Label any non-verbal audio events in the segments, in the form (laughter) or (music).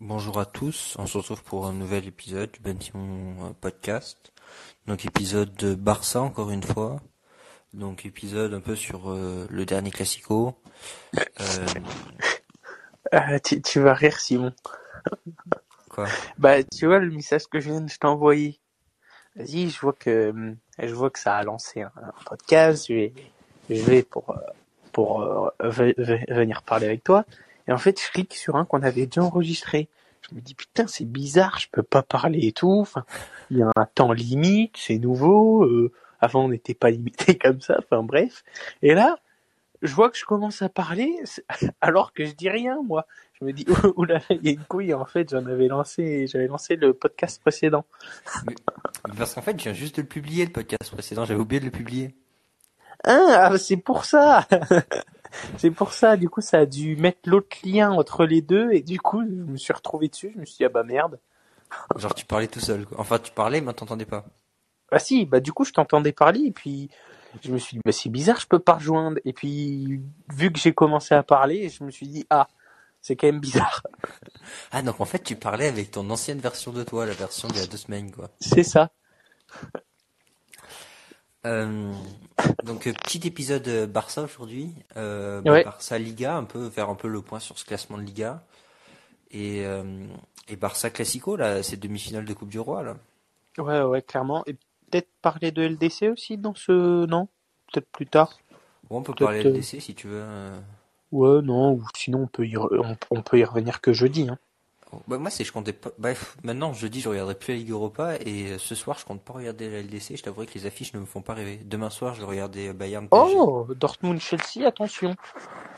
Bonjour à tous, on se retrouve pour un nouvel épisode du Ben Simon Podcast. Donc épisode de Barça encore une fois. Donc épisode un peu sur euh, le dernier Classico. Euh, Ah, tu, tu vas rire, Simon. quoi? Bah, tu vois le message que je viens de t'envoyer. Vas-y, je vois que je vois que ça a lancé un, un podcast. Je vais, je vais pour euh, pour euh, ve- ve- venir parler avec toi. Et en fait, je clique sur un qu'on avait déjà enregistré. Je me dis putain, c'est bizarre, je peux pas parler et tout. Il y a un temps limite, c'est nouveau. euh, avant, on n'était pas limité (laughs) comme ça. Enfin bref. Et là, je vois que je commence à parler (laughs) alors que je dis rien moi. Je me dis (laughs) oula, il y a une couille. En fait, j'en avais lancé, j'avais lancé le podcast précédent. Parce qu'en fait, je viens juste de le publier le podcast précédent, j'avais oublié de le publier. Ah, c'est pour ça. (laughs) c'est pour ça. Du coup, ça a dû mettre l'autre lien entre les deux et du coup, je me suis retrouvé dessus. Je me suis dit ah bah merde. Genre tu parlais tout seul. Quoi. Enfin tu parlais mais t'entendais pas. Ah si, bah du coup, je t'entendais parler et puis je me suis dit bah c'est bizarre, je peux pas rejoindre. Et puis vu que j'ai commencé à parler, je me suis dit ah c'est quand même bizarre. (laughs) Ah donc en fait tu parlais avec ton ancienne version de toi, la version d'il y a deux semaines quoi. C'est ça. Euh, donc euh, petit épisode euh, Barça aujourd'hui, euh, Ouais. Barça Liga, un peu faire un peu le point sur ce classement de Liga et euh, et Barça Classico là, c'est demi-finale de Coupe du Roi là. Ouais ouais clairement. Et peut-être parler de LDC aussi dans ce non? Peut-être plus tard. Bon, on peut parler LDC si tu veux. Ouais non ou sinon on peut y re- on peut y revenir que jeudi. Hein. Oh, Bah, moi c'est je comptais pas. Bref, maintenant jeudi je regarderai plus la Ligue Europa et euh, ce soir je compte pas regarder la LDC. Je t'avouerai que les affiches ne me font pas rêver. Demain soir je vais regarder euh, Bayern. PSG. Oh, Dortmund Chelsea, attention.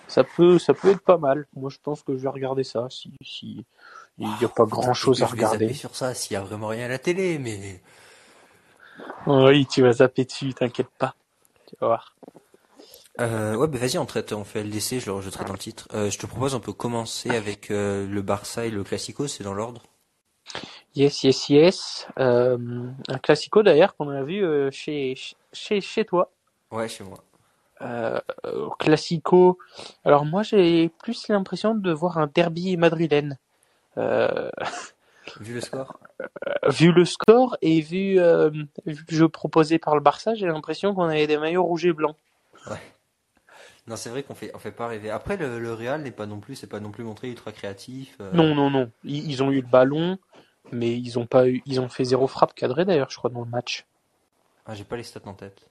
Ça peut, ça peut être pas mal. Moi, je pense que je vais regarder ça si, si il n'y a pas grand chose à je regarder. sur ça s'il y a vraiment rien à la télé, mais Oui, tu vas zapper dessus, t'inquiète pas. Tu vas voir. Euh, ouais, bah vas-y on traite, on fait LDC, je le rajouterai dans le titre. Euh, je te propose on peut commencer avec euh, le Barça et le Classico, c'est dans l'ordre. Yes, yes, yes. Un classico d'ailleurs qu'on a vu chez, chez, chez toi. Ouais, chez moi. Classico. Alors moi, j'ai plus l'impression de voir un derby madrilène. Vu le score? vu le score et vu, vu le jeu proposé par le Barça, j'ai l'impression qu'on avait des maillots rouges et blancs. Non, c'est vrai qu'on fait, on fait pas rêver. Après, le, le Real n'est pas non plus, c'est pas non plus montré ultra créatif. euh. Non, non, non. Ils, ils ont eu le ballon, mais ils ont pas eu, ils ont fait zéro frappe cadrée d'ailleurs, je crois, dans le match. Ah, j'ai pas les stats en tête.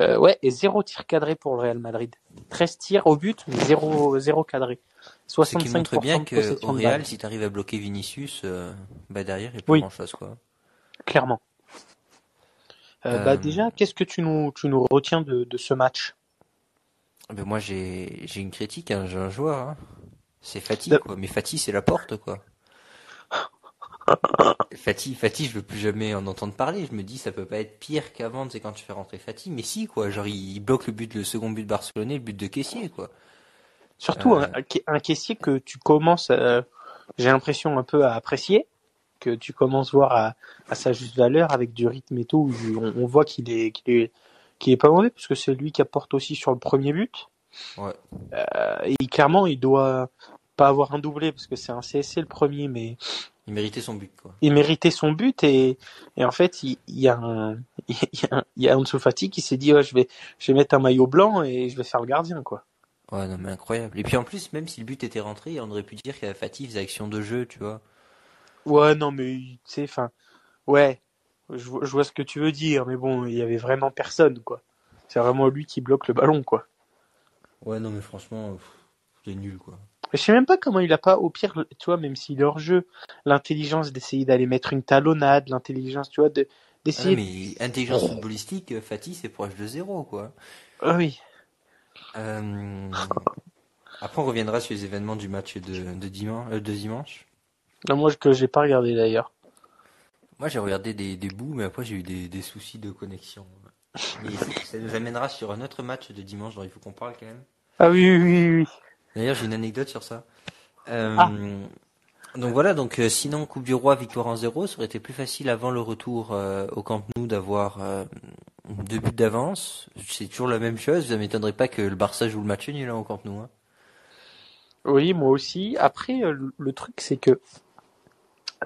Euh, ouais, et zéro tir cadré pour le Real Madrid. 13 tirs au but, mais zéro, zéro cadré. Ce 65% qui montre bien de que possession au de Real, si t'arrives à bloquer Vinicius, euh, bah derrière, il y a pas Oui. grand chose, quoi. Clairement. Euh, Bah déjà, qu'est-ce que tu nous, tu nous retiens de, de ce match? Ben moi, j'ai, j'ai une critique, hein, j'ai un joueur, hein. C'est Fati, De- quoi. Mais Fati, c'est la porte, quoi. (laughs) Fati, Fati, je veux plus jamais en entendre parler. Je me dis, ça peut pas être pire qu'avant, c'est quand tu fais rentrer Fati. Mais si, quoi. Genre, il, bloque le but, le second but barcelonais, le but de caissier, quoi. Surtout Euh. un, un caissier que tu commences, euh, j'ai l'impression un peu à apprécier, que tu commences voir à, à sa juste valeur avec du rythme et tout. on voit qu'il est, qu'il est, qu'il est pas mauvais parce que c'est lui qui apporte aussi sur le premier but. Ouais. Euh, et clairement, il doit pas avoir un doublé parce que c'est un CSC le premier, mais Il méritait son but, quoi. il méritait son but et, et en fait, il, il y a un, (laughs) il y a, un- il y a Ansu Fati qui s'est dit, ouais, je vais, je vais mettre un maillot blanc et je vais faire le gardien, quoi. Ouais, non, mais incroyable. Et puis en plus, même si le but était rentré, on aurait pu dire que Fati faisait action de jeu, tu vois. Ouais, non, mais tu sais, enfin, ouais, je, vois- je vois ce que tu veux dire, mais bon, il y avait vraiment personne, quoi. C'est vraiment lui qui bloque le ballon, quoi. Ouais, non, mais franchement, c'est nul, quoi. Je sais même pas comment il a pas, au pire, tu vois, même s'il est hors jeu, l'intelligence d'essayer d'aller mettre une talonnade, l'intelligence, tu vois, de Ah d'essayer. mais intelligence footballistique, euh, Fati, c'est proche de zéro, quoi. Ah oui. Euh, Après, on reviendra sur les événements du match de, de dimanche, euh, de dimanche. Non, moi que j'ai pas regardé d'ailleurs. Moi, j'ai regardé des, des bouts, mais après, j'ai eu des, des soucis de connexion. Ça nous amènera sur un autre match de dimanche dont il faut qu'on parle quand même. Ah oui, oui, oui, oui. D'ailleurs, j'ai une anecdote sur ça. Euh, Ah. Donc voilà, donc euh, sinon Coupe du Roi, victoire en zéro, ça aurait été plus facile avant le retour euh, au Camp Nou d'avoir deux buts d'avance. C'est toujours la même chose. Ça m'étonnerait pas que le Barça joue le match nul hein, au Camp Nou. Hein. Oui, moi aussi. Après, le truc, c'est que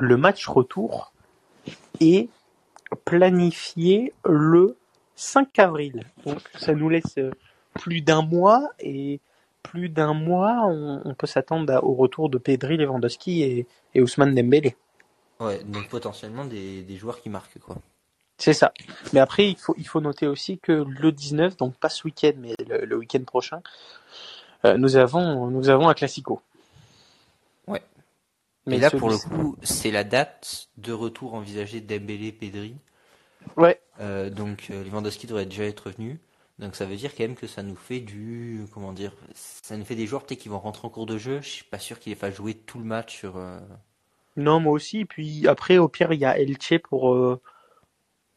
le match retour est planifié le 5 avril. Donc, ça nous laisse euh, plus d'un mois et plus d'un mois, on, on peut s'attendre au retour de Pedri, Lewandowski et, et Ousmane Dembélé. Ouais, donc potentiellement des, des joueurs qui marquent, quoi. C'est ça. Mais après, il faut, il faut noter aussi que le 19, donc pas ce week-end, mais le, le week-end prochain, euh, nous avons, nous avons un classico. Ouais. Mais là, pour le coup, c'est la date de retour envisagée de Dembélé, Pedri. Ouais. Euh, donc euh, Lewandowski devrait déjà être revenu. Donc ça veut dire quand même que ça nous fait du comment dire, ça nous fait des joueurs peut-être qui vont rentrer en cours de jeu. Je suis pas sûr qu'il ait pas jouer tout le match sur. euh, Non, moi aussi. Puis après, au pire, il y a Elche pour, euh,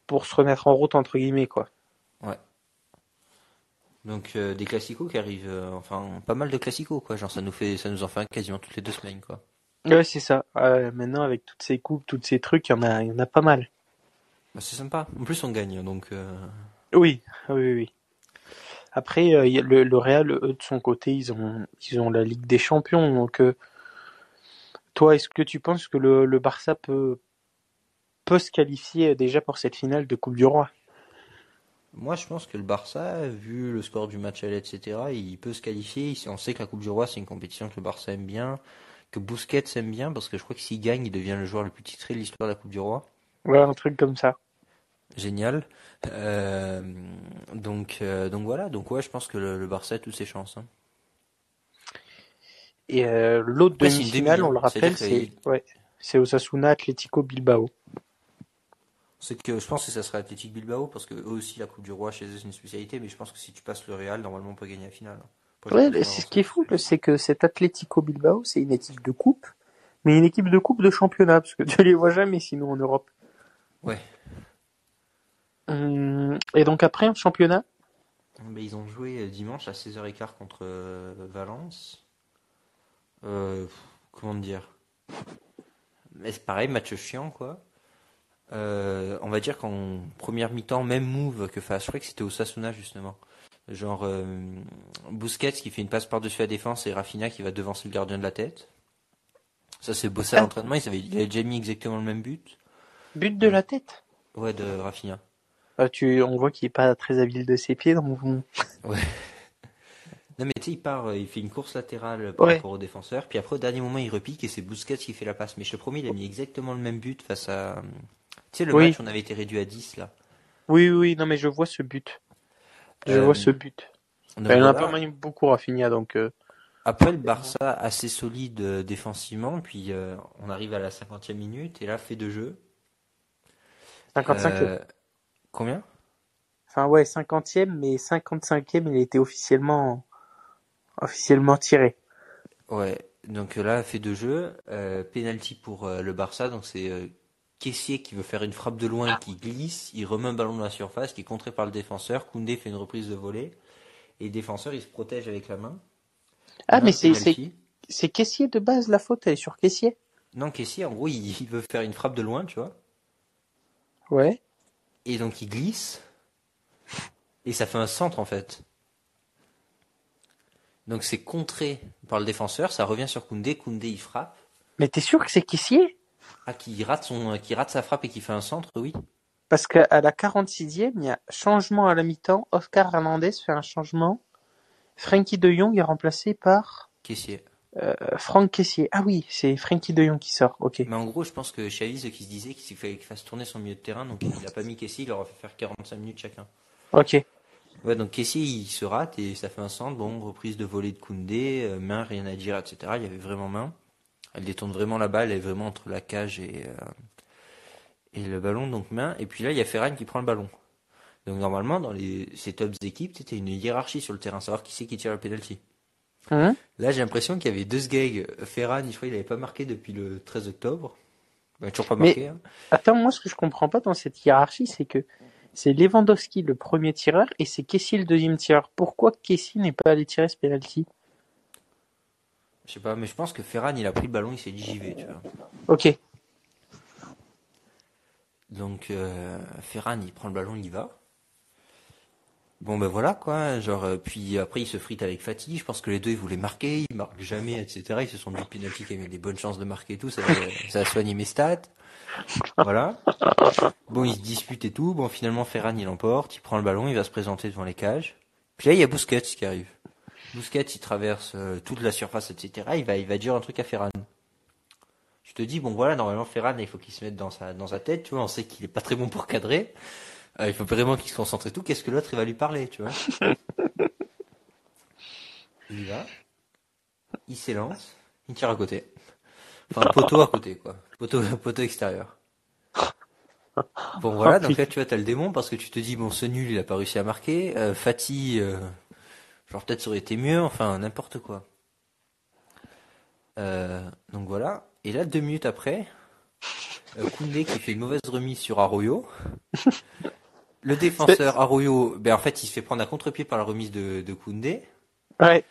pour se remettre en route, entre guillemets, quoi. Donc euh, des classicos qui arrivent, enfin pas mal de classicos quoi. Genre ça nous fait, ça nous en fait quasiment toutes les deux semaines quoi. Ouais, c'est ça. Euh, maintenant, avec toutes ces coupes, tous ces trucs, il y en a, il y en a pas mal. Bah, c'est sympa. En plus on gagne donc. euh, Oui, oui, oui. Après, euh, il y a le, le Real, eux, de son côté, ils ont, ils ont la Ligue des Champions. Donc, euh, toi, est-ce que tu penses que le, le Barça peut, peut se qualifier déjà pour cette finale de Coupe du Roi? Moi, je pense que le Barça, vu le score du match aller, etc., il peut se qualifier. On sait que la Coupe du Roi, c'est une compétition que le Barça aime bien, que Busquets aime bien, parce que je crois que s'il gagne, il devient le joueur le plus titré de l'histoire de la Coupe du Roi. Ouais, un truc comme ça. Génial. Euh, donc, euh, donc voilà. Donc ouais, je pense que le, le Barça a toutes ses chances. hein. Et euh, l'autre demi-finale, demi, on le hein. rappelle, c'est ouais, Osasuna Atlético Bilbao. C'est que je pense que ça serait Athletic Bilbao, parce que eux aussi, la Coupe du Roi, chez eux, c'est une spécialité, mais je pense que si tu passes le Real, normalement, on peut gagner la finale. Après, Ouais, ce qui est fou, c'est que cet Atlético Bilbao, c'est une équipe de coupe, mais une équipe de coupe de championnat, parce que (laughs) tu les vois jamais sinon en Europe. Ouais. Hum, Et donc après, en championnat, Ben, ils ont joué euh, dimanche à 16h15 contre euh, Valence. Euh, comment dire? Mais c'est pareil, match chiant quoi. Euh, on va dire qu'en première mi-temps, même move que que c'était Osasuna justement. Genre euh, Busquets qui fait une passe par-dessus la défense et Rafinha qui va devancer le gardien de la tête. Ça c'est bossé à Ah. l'entraînement, il avait, il avait déjà mis exactement le même but. but de la tête? Ouais, de Rafinha. Ah, tu, on voit qu'il est pas très habile de ses pieds, donc bon. (laughs) Non mais tu sais, il part, euh, il fait une course latérale par Ouais. rapport au défenseur, puis après au dernier moment il repique et c'est Busquets qui fait la passe. Mais je te promets, il a mis exactement le même but face à... euh, Tu sais, le Oui. match, on avait été réduit à 10 là. Oui, oui, non, mais je vois ce but. Je Euh, vois ce but. Donc, Il en a voilà. pas mal beaucoup Rafinha, donc. euh, Après le Barça assez solide euh, défensivement, puis euh, on arrive à la 50e minute et là fait de jeu. 55 Euh, Combien? Enfin ouais, 50e, mais 55e, il a été officiellement officiellement tiré. Ouais, donc euh, là fait de jeu, euh, penalty pour euh, le Barça, donc c'est Kessier qui veut faire une frappe de loin qui glisse, il remet un ballon dans la surface qui est contré par le défenseur, Koundé fait une reprise de volée et le défenseur il se protège avec la main. Ah, Là, mais c'est c'est caissier de base la faute, elle est sur caissier. Non, Kessier en gros il, il veut faire une frappe de loin, tu vois, Ouais. et donc il glisse et ça fait un centre en fait. Donc c'est contré par le défenseur, ça revient sur Koundé, Koundé il frappe. Mais t'es sûr que c'est caissier? Ah, qui rate son, qui rate sa frappe et qui fait un centre, oui. Parce qu'à la 46e, il y a changement à la mi-temps. Oscar Hernandez fait un changement. Frankie de Jong est remplacé par Caissier. euh, Franck Caissier. Ah oui, c'est Frankie de Jong qui sort. Ok. Mais en gros, je pense que Chavis, qui se disait qu'il fallait qu'il fasse tourner son milieu de terrain, donc il a pas mis Caissier, il leur a fait faire 45 minutes chacun. Ok. Ouais, donc Caissier, il se rate et ça fait un centre. Bon, reprise de volée de Koundé, euh, main, rien à dire, etc. Il y avait vraiment main. Elle détourne vraiment la balle, elle est vraiment entre la cage et, euh, et le ballon, donc main. Et puis là, il y a Ferran qui prend le ballon. Donc normalement, dans les, ces tops équipes, c'était une hiérarchie sur le terrain, savoir qui c'est qui tire le penalty. Hein Là, j'ai l'impression qu'il y avait deux sgags. Ferran, je crois qu'il n'avait pas marqué depuis le 13 octobre. Il n'a toujours pas Mais- marqué. hein. Attends, moi, ce que je comprends pas dans cette hiérarchie, c'est que c'est Lewandowski le premier tireur et c'est Kessie le deuxième tireur. Pourquoi Kessie n'est pas allé tirer ce penalty? Je sais pas, mais je pense que Ferran, il a pris le ballon, il s'est dit j'y vais, tu vois. Ok. Donc, euh, Ferran, il prend le ballon, il y va. Bon ben voilà quoi, genre euh, puis après il se frite avec Fatih, je pense que les deux ils voulaient marquer, ils marquent jamais, etc. Ils se sont dit penalty qui avait des bonnes chances de marquer et tout, ça, ça a soigné mes stats. Voilà. Bon ils se disputent et tout, bon finalement Ferran il emporte, il prend le ballon, il va se présenter devant les cages. Puis là il y a Busquets qui arrive. Busquets il traverse euh, toute la surface, etc. Il va, il va dire un truc à Ferran. Je te dis bon voilà normalement Ferran il faut qu'il se mette dans sa, dans sa tête, tu vois, on sait qu'il est pas très bon pour cadrer. Euh, il faut vraiment qu'il se concentre et tout. Qu'est-ce que l'autre il va lui parler, tu vois? Il y va, il s'élance, il tire à côté. Enfin, poteau à côté, quoi. Poteau, poteau extérieur. Bon voilà, donc là tu vois, t'as le démon parce que tu te dis bon ce nul il a pas réussi à marquer. Euh, Fatih, euh, genre peut-être ça aurait été mieux, enfin n'importe quoi. Euh, donc voilà. Et là deux minutes après, euh, Koundé qui fait une mauvaise remise sur Arroyo. Le défenseur Arroyo, ben en fait il se fait prendre à contre-pied par la remise de, de Koundé. Ouais.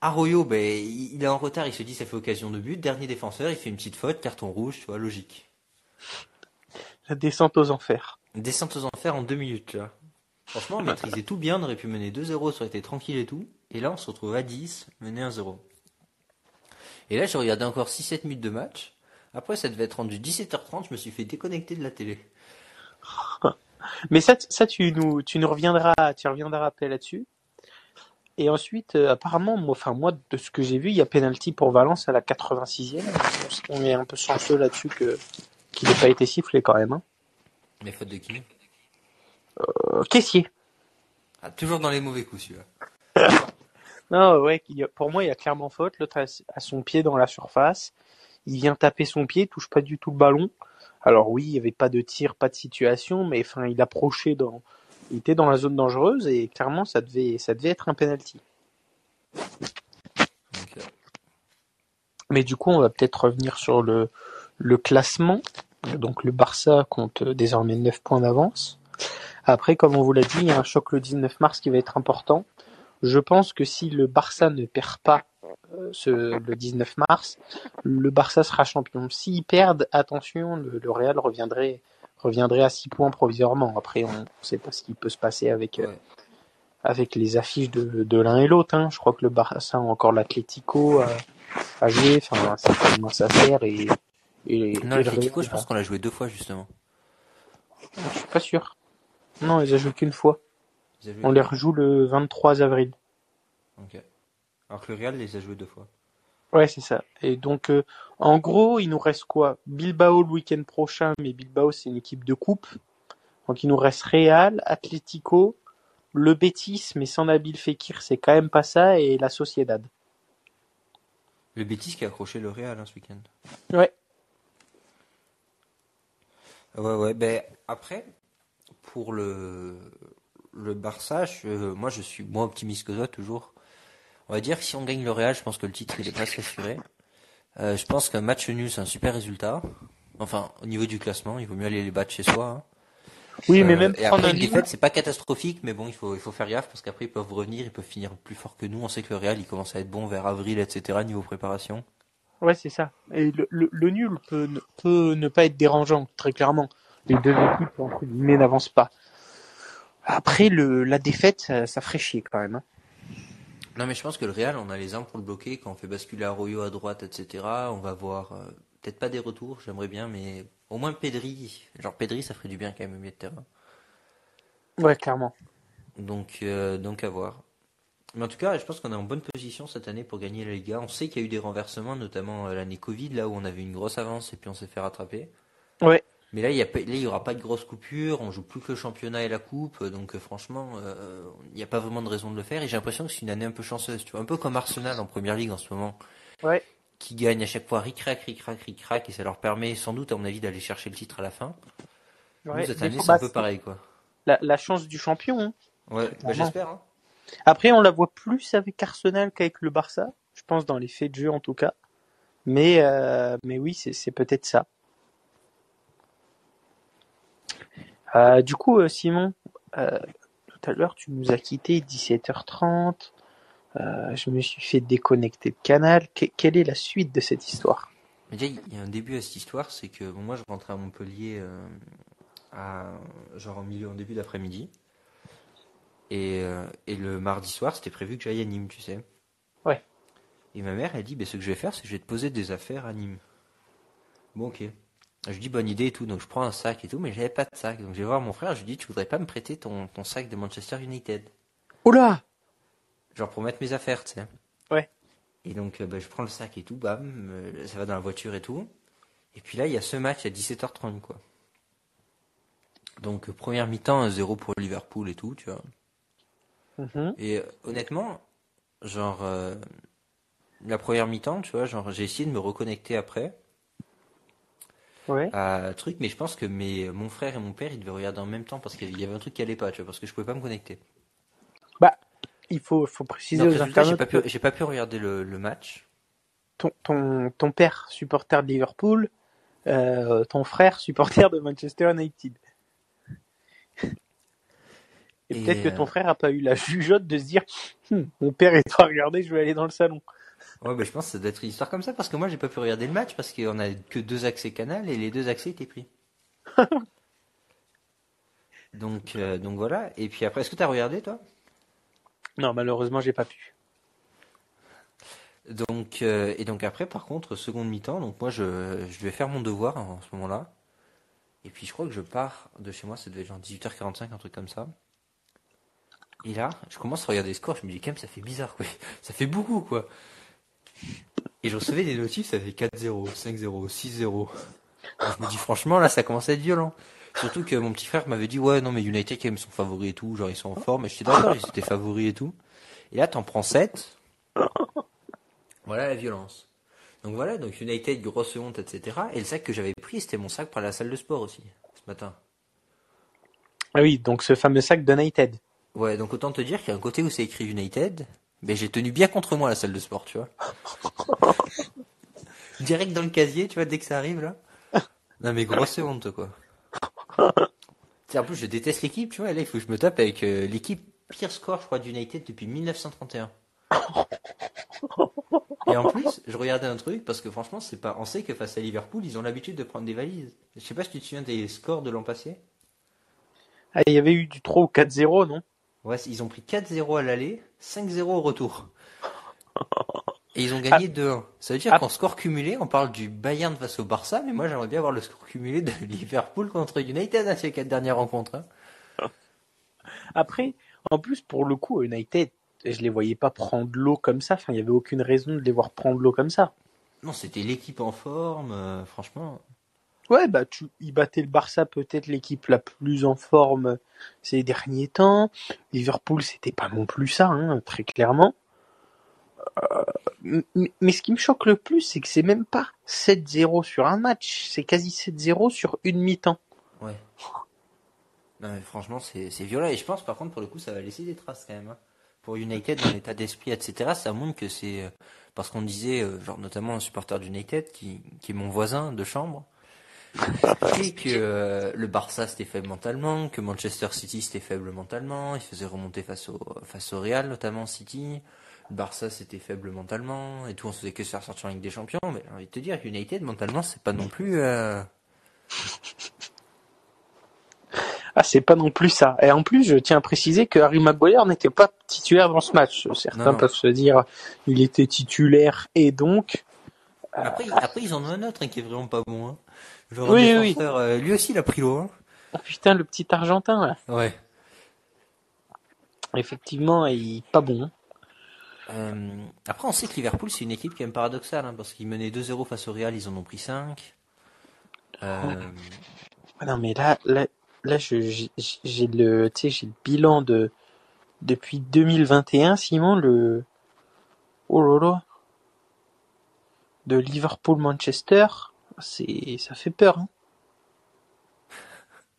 Arroyo, ben il il est en retard, il se dit ça fait occasion de but. Dernier défenseur, il fait une petite faute, carton rouge, tu vois, logique. La descente aux enfers. Descente aux enfers en deux minutes, là. Franchement, on maîtrisait tout bien, on aurait pu mener 2-0, ça aurait été tranquille et tout. Et là, on se retrouve à 10, mené 1-0. Et là, j'ai regardé encore 6-7 minutes de match. Après, ça devait être rendu 17h30, je me suis fait déconnecter de la télé. (laughs) Mais ça, ça tu nous, tu nous reviendras, tu reviendras après là-dessus. Et ensuite, euh, apparemment, moi, enfin moi, de ce que j'ai vu, il y a penalty pour Valence à la 86e. On est un peu chanceux là-dessus que qu'il n'ait pas été sifflé quand même. Hein. Mais faute de qui? Caissier. ah, Toujours dans les mauvais coups, celui-là. (laughs) Non, ouais, pour moi, il y a clairement faute. L'autre a, son pied dans la surface. Il vient taper son pied, touche pas du tout le ballon. Alors oui, il y avait pas de tir, pas de situation, mais enfin, il approchait dans, il était dans la zone dangereuse et clairement, ça devait, ça devait être un penalty. Euh, Mais du coup, on va peut-être revenir sur le, le classement. Donc le Barça compte euh, désormais 9 points d'avance. Après, comme on vous l'a dit, il y a un choc le 19 mars qui va être important. Je pense que si le Barça ne perd pas euh, ce, le 19 mars, le Barça sera champion. S'ils perdent, attention, le, le Real reviendrait, reviendrait à 6 points provisoirement. Après, on ne sait pas ce qui peut se passer avec, euh, avec les affiches de, de l'un et l'autre. hein. Je crois que le Barça a encore l'Atlético à, à jouer. Enfin, ça commence à faire et, et, Non, Real, je pense qu'on l'a joué deux fois, justement. je suis pas sûr. Non, ils a joué qu'une fois. Ils ont joué On les rejoue le 23 avril. Ok. Alors que le Real les a joués deux fois. Ouais, c'est ça. Et donc, euh, en gros, il nous reste quoi? Bilbao le week-end prochain, mais Bilbao, c'est une équipe de coupe. Donc, il nous reste Real, Atlético, le Betis, mais sans Nabil Fekir, c'est quand même pas ça, et la Sociedad. Le Betis qui a accroché le Real hein, ce week-end. Ouais. Ouais, ouais. Ben après, pour le le Barça, je- moi je suis moins optimiste que toi toujours. On va dire que si on gagne le Real, je pense que le titre il est presque assuré. Euh, je pense qu'un match nul c'est un super résultat. Enfin, au niveau du classement, il vaut mieux aller les battre chez soi. hein. Oui, mais Euh, même et prendre après un une nul, défaite, c'est pas catastrophique, mais bon, il faut il faut faire gaffe parce qu'après ils peuvent revenir, ils peuvent finir plus fort que nous. On sait que le Real il commence à être bon vers avril, etc. Niveau préparation. Ouais, c'est ça. Et le, le, le nul peut ne pas être dérangeant, très clairement. Les deux équipes, entre guillemets, n'avancent pas. Après, le, la défaite, ça, ça ferait chier quand même. hein. Non, mais je pense que le Real, on a les armes pour le bloquer. Quand on fait basculer Arroyo à droite, etc., on va voir euh, peut-être pas des retours, j'aimerais bien, mais au moins Pedri. Genre Pedri, ça ferait du bien quand même au milieu de terrain. Ouais, clairement. Donc, euh, donc à voir. Mais en tout cas, je pense qu'on est en bonne position cette année pour gagner la Liga. On sait qu'il y a eu des renversements, notamment euh, l'année Covid, là où on avait une grosse avance et puis on s'est fait rattraper. Ouais. Mais là, il y a pas- là, il y aura pas de grosse coupure. On joue plus que le championnat et la coupe, donc euh, franchement, euh, il n'y a pas vraiment de raison de le faire. Et j'ai l'impression que c'est une année un peu chanceuse, tu vois, un peu comme Arsenal en première ligue en ce moment. Ouais. Qui gagne à chaque fois ric-rac, ric-rac, ric-rac, et ça leur permet sans doute, à mon avis, d'aller chercher le titre à la fin. Ouais. Nous, cette année, c'est un bah, peu pareil, quoi. La, la chance du champion. hein. Ouais, bah, j'espère. Hein. Après, on la voit plus avec Arsenal qu'avec le Barça, je pense dans les faits de jeu en tout cas. Mais, euh, mais oui, c'est peut-être ça. Euh, du coup, euh, Simon, euh, tout à l'heure, tu nous as quitté 17h30. Euh, je me suis fait déconnecter de canal. Que- quelle est la suite de cette histoire? Déjà, il y a un début à cette histoire, c'est que bon, moi, je rentrais à Montpellier à genre en milieu, en début d'après-midi. Et, et le mardi soir, c'était prévu que j'aille à Nîmes, tu sais. Ouais. Et ma mère, elle dit, ben, ce que je vais faire, c'est que je vais te poser des affaires à Nîmes. Bon, ok. Je dis bonne idée et tout, donc je prends un sac et tout, mais j'avais pas de sac. Donc je vais voir mon frère, je lui dis, tu voudrais pas me prêter ton, ton sac de Manchester United? Oula Genre pour mettre mes affaires, tu sais. Ouais. Et donc, euh, ben, je prends le sac et tout, bam, euh, ça va dans la voiture et tout. Et puis là, il y a ce match à 17h30, quoi. Donc, euh, première mi-temps, 0 pour Liverpool et tout, tu vois. Mhm. Et honnêtement, genre, euh, la première mi-temps, tu vois, genre, j'ai essayé de me reconnecter après Ouais. à truc, mais je pense que mes, mon frère et mon père, ils devaient regarder en même temps parce qu'il y avait un truc qui allait pas, tu vois, parce que je pouvais pas me connecter. Bah, il faut, faut préciser Donc, aux résultat, j'ai internautes pas pu, j'ai pas pu regarder le, le match. ton, ton, ton père, supporter de Liverpool, euh, ton frère, supporter de Manchester United. Et, Et, peut-être que euh, ton frère a pas eu la jugeote de se dire Hum, mon père est pas regardé, je vais aller dans le salon. Ouais, bah, je pense que ça doit être une histoire comme ça parce que moi, j'ai pas pu regarder le match parce qu'on a que deux accès canal et les deux accès étaient pris. (laughs) donc, euh, donc voilà. Et puis après, est-ce que t'as regardé, toi? Non, malheureusement, j'ai pas pu. Donc, euh, et donc après, par contre, seconde mi-temps, donc moi, je, je devais faire mon devoir en ce moment-là. Et puis, je crois que je pars de chez moi, ça devait être genre 18h45, un truc comme ça. Et là, je commence à regarder les scores, je me dis quand même, ça fait bizarre, quoi. (laughs) Ça fait beaucoup, quoi. Et je recevais des notifs, ça fait 4-0, 5-0, 6-0. Alors, Je me dis, franchement, là, ça commence à être violent. Surtout que mon petit frère m'avait dit, ouais, non, mais United, quand même, sont favoris et tout, genre, ils sont en forme. Et j'étais d'accord, ils étaient favoris et tout. Et là, t'en prends 7. Voilà la violence. Donc voilà, donc United, grosse honte, etc. Et le sac que j'avais pris, c'était mon sac pour la salle de sport aussi, ce matin. Ah oui, donc ce fameux sac d'United. Ouais, donc autant te dire qu'il y a un côté où c'est écrit United, mais j'ai tenu bien contre moi la salle de sport, tu vois. (laughs) Direct dans le casier, tu vois, dès que ça arrive là. Non mais grosse honte quoi. C'est en plus je déteste l'équipe, tu vois, et là il faut que je me tape avec euh, l'équipe pire score je crois d'United depuis 1931. Et en plus, je regardais un truc parce que franchement, c'est pas on sait que face à Liverpool, ils ont l'habitude de prendre des valises. Je sais pas si tu te souviens des scores de l'an passé. Ah, il y avait eu du 3 ou 4-0, non? Ouais, ils ont pris 4-0 à l'aller, 5-0 au retour. Et ils ont gagné 2-1. Ça veut dire Ah. qu'en score cumulé, on parle du Bayern face au Barça, mais moi j'aimerais bien voir le score cumulé de (laughs) Liverpool contre United à ces quatre dernières rencontres. hein. (laughs) Après, en plus, pour le coup, United, je les voyais pas prendre l'eau comme ça. Enfin, il y avait aucune raison de les voir prendre l'eau comme ça. Non, c'était l'équipe en forme, euh, franchement. Ouais, bah, tu, ils battaient le Barça, peut-être l'équipe la plus en forme ces derniers temps. Liverpool, c'était pas non plus ça, hein, très clairement. Euh, mais ce qui me choque le plus, c'est que c'est même pas 7-0 sur un match, c'est quasi 7-0 sur une mi-temps. Ouais. Non, mais franchement, c'est violent. Et je pense, par contre, pour le coup, ça va laisser des traces quand même. hein. Pour United, l'état d'esprit, etc., ça montre que c'est... euh, Parce qu'on disait, euh, genre notamment un supporter d'United, qui, qui est mon voisin de chambre, et que euh, le Barça c'était faible mentalement, que Manchester City c'était faible mentalement, il faisait remonter face au, face au Real, notamment City. Le Barça c'était faible mentalement, et tout, on se faisait que se faire sortir en Ligue des Champions. Mais j'ai envie de te dire, United, mentalement, c'est pas non plus... euh, Ah, c'est pas non plus ça. Et en plus, je tiens à préciser que Harry Maguire n'était pas titulaire dans ce match. Certains Non, non. peuvent se dire, il était titulaire et donc, Après, après, ils en ont un autre hein, qui est vraiment pas bon. Hein. Genre Oui, oui. euh, lui aussi il a pris l'eau. Hein. oh putain, le petit Argentin, là. Ouais. Effectivement, il est pas bon. Euh, après, on sait que Liverpool c'est une équipe qui est même paradoxale, hein, parce qu'ils menaient 2-0 face au Real, ils en ont pris 5. Euh, Ah non, mais là, là, là, j'ai le, tu sais, j'ai le bilan de, depuis 2021, Simon, le, oh là là, de Liverpool-Manchester, c'est, ça fait peur, hein.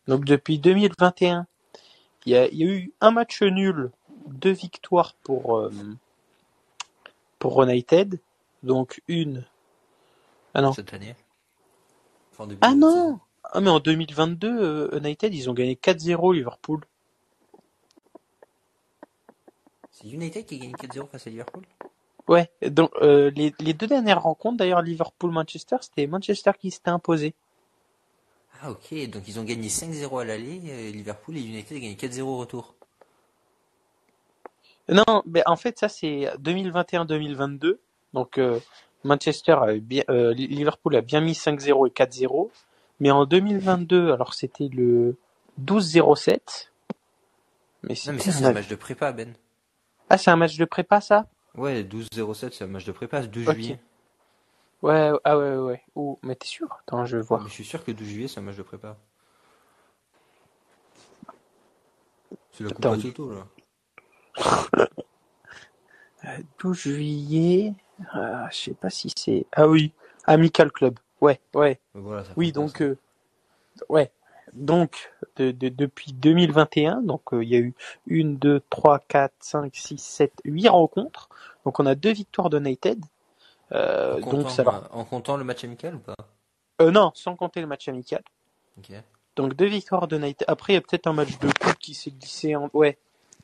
Donc, depuis 2021, il y a, il y a eu un match nul, deux victoires pour, euh, pour United, donc une, ah non, cette année. Enfin, ah non! Ah mais en 2022, euh, United, ils ont gagné 4-0 Liverpool. C'est United qui a gagné 4-0 face à Liverpool? Ouais, donc euh, les, les deux dernières rencontres, d'ailleurs Liverpool-Manchester, c'était Manchester qui s'était imposé. Ah ok, donc ils ont gagné 5-0 à l'aller, euh, Liverpool et United a gagné 4-0 au retour. Non, mais en fait, ça c'est 2021-2022. Donc euh, Manchester, avait bien, euh, Liverpool a bien mis 5-0 et 4-0. Mais en 2022, alors c'était le 12-07. Mais, non, mais ça, c'est un match de prépa, Ben. Ah, c'est un match de prépa, ça? Ouais, 12-07, c'est un match de prépa, 12 juillet. Ouais, ah ouais, ouais. Oh, mais t'es sûr? Attends, je vais voir. je suis sûr que 12 juillet, c'est un match de prépa. C'est la Coupe Toto, là. (laughs) 12 juillet, euh, je sais pas si c'est. Ah oui, Amical Club. Ouais, ouais. oui, donc, euh, ouais. Donc, de, depuis 2021, donc euh, il y a eu une, deux, trois, quatre, cinq, six, sept, huit rencontres. Donc, on a deux victoires de United. en, comptant, donc, ça va. en comptant le match amical ou pas? Non, sans compter le match amical. Donc, deux victoires de United. Après, il y a peut-être un match de coupe qui s'est glissé en. Ouais,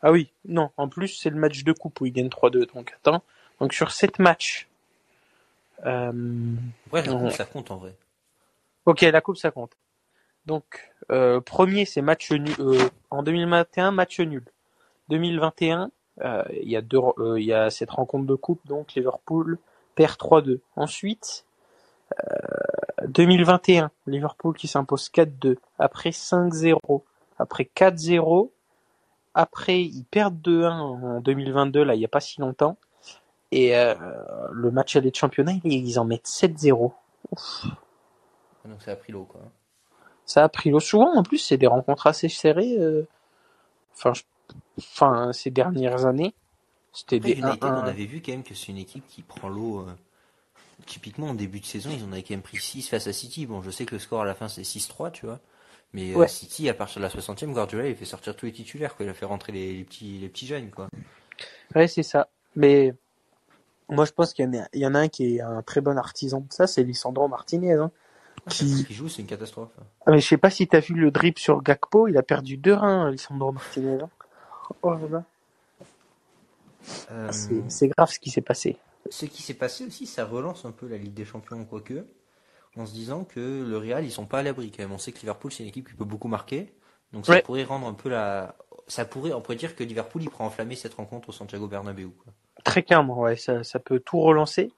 ah oui, non, en plus c'est le match de coupe où ils gagnent 3-2, donc attends. Donc sur 7 matchs. Euh... Ouais, la coupe ça compte en vrai. Ok, la coupe ça compte. Donc euh, premier c'est match nul. Euh, en 2021 match nul. 2021 euh, il y a deux, euh, il y a cette rencontre de coupe donc Liverpool perd 3-2. Ensuite 2021 Liverpool qui s'impose 4-2 après 5-0 après 4-0 après, ils perdent 2-1 en 2022, là, il n'y a pas si longtemps. Et euh, le match aller de championnat, ils en mettent 7-0. Donc ça a pris l'eau, quoi. Ça a pris l'eau. Souvent, en plus, c'est des rencontres assez serrées. Euh, enfin, enfin, ces dernières années. C'était des United, on avait vu quand même que c'est une équipe qui prend l'eau. Euh, typiquement, en début de saison, ils en avaient quand même pris 6 face à City. Bon, je sais que le score à la fin, c'est 6-3, tu vois. Mais euh, City, à partir de la 60e, Guardiola, il fait sortir tous les titulaires, quoi. Il a fait rentrer les, petits, les petits jeunes, quoi. Ouais, c'est ça. Mais moi, je pense qu'il y, y, en a un qui est un très bon artisan de ça, c'est Lisandro Martinez. Hein, ah, qui... joue, c'est une catastrophe. Ah, mais je sais pas si tu as vu le drip sur Gakpo, il a perdu deux reins, Lisandro Martinez. Hein. Oh euh... C'est grave ce qui s'est passé. Ce qui s'est passé aussi, ça relance un peu la Ligue des Champions, quoique en se disant que le Real ils sont pas à l'abri quand même. On sait que Liverpool c'est une équipe qui peut beaucoup marquer, donc ça pourrait rendre un peu la, ça pourrait, on pourrait dire que Liverpool il pourrait enflammer cette rencontre au Santiago Bernabéu. Quoi. Très clairement, ouais, ça, ça peut tout relancer.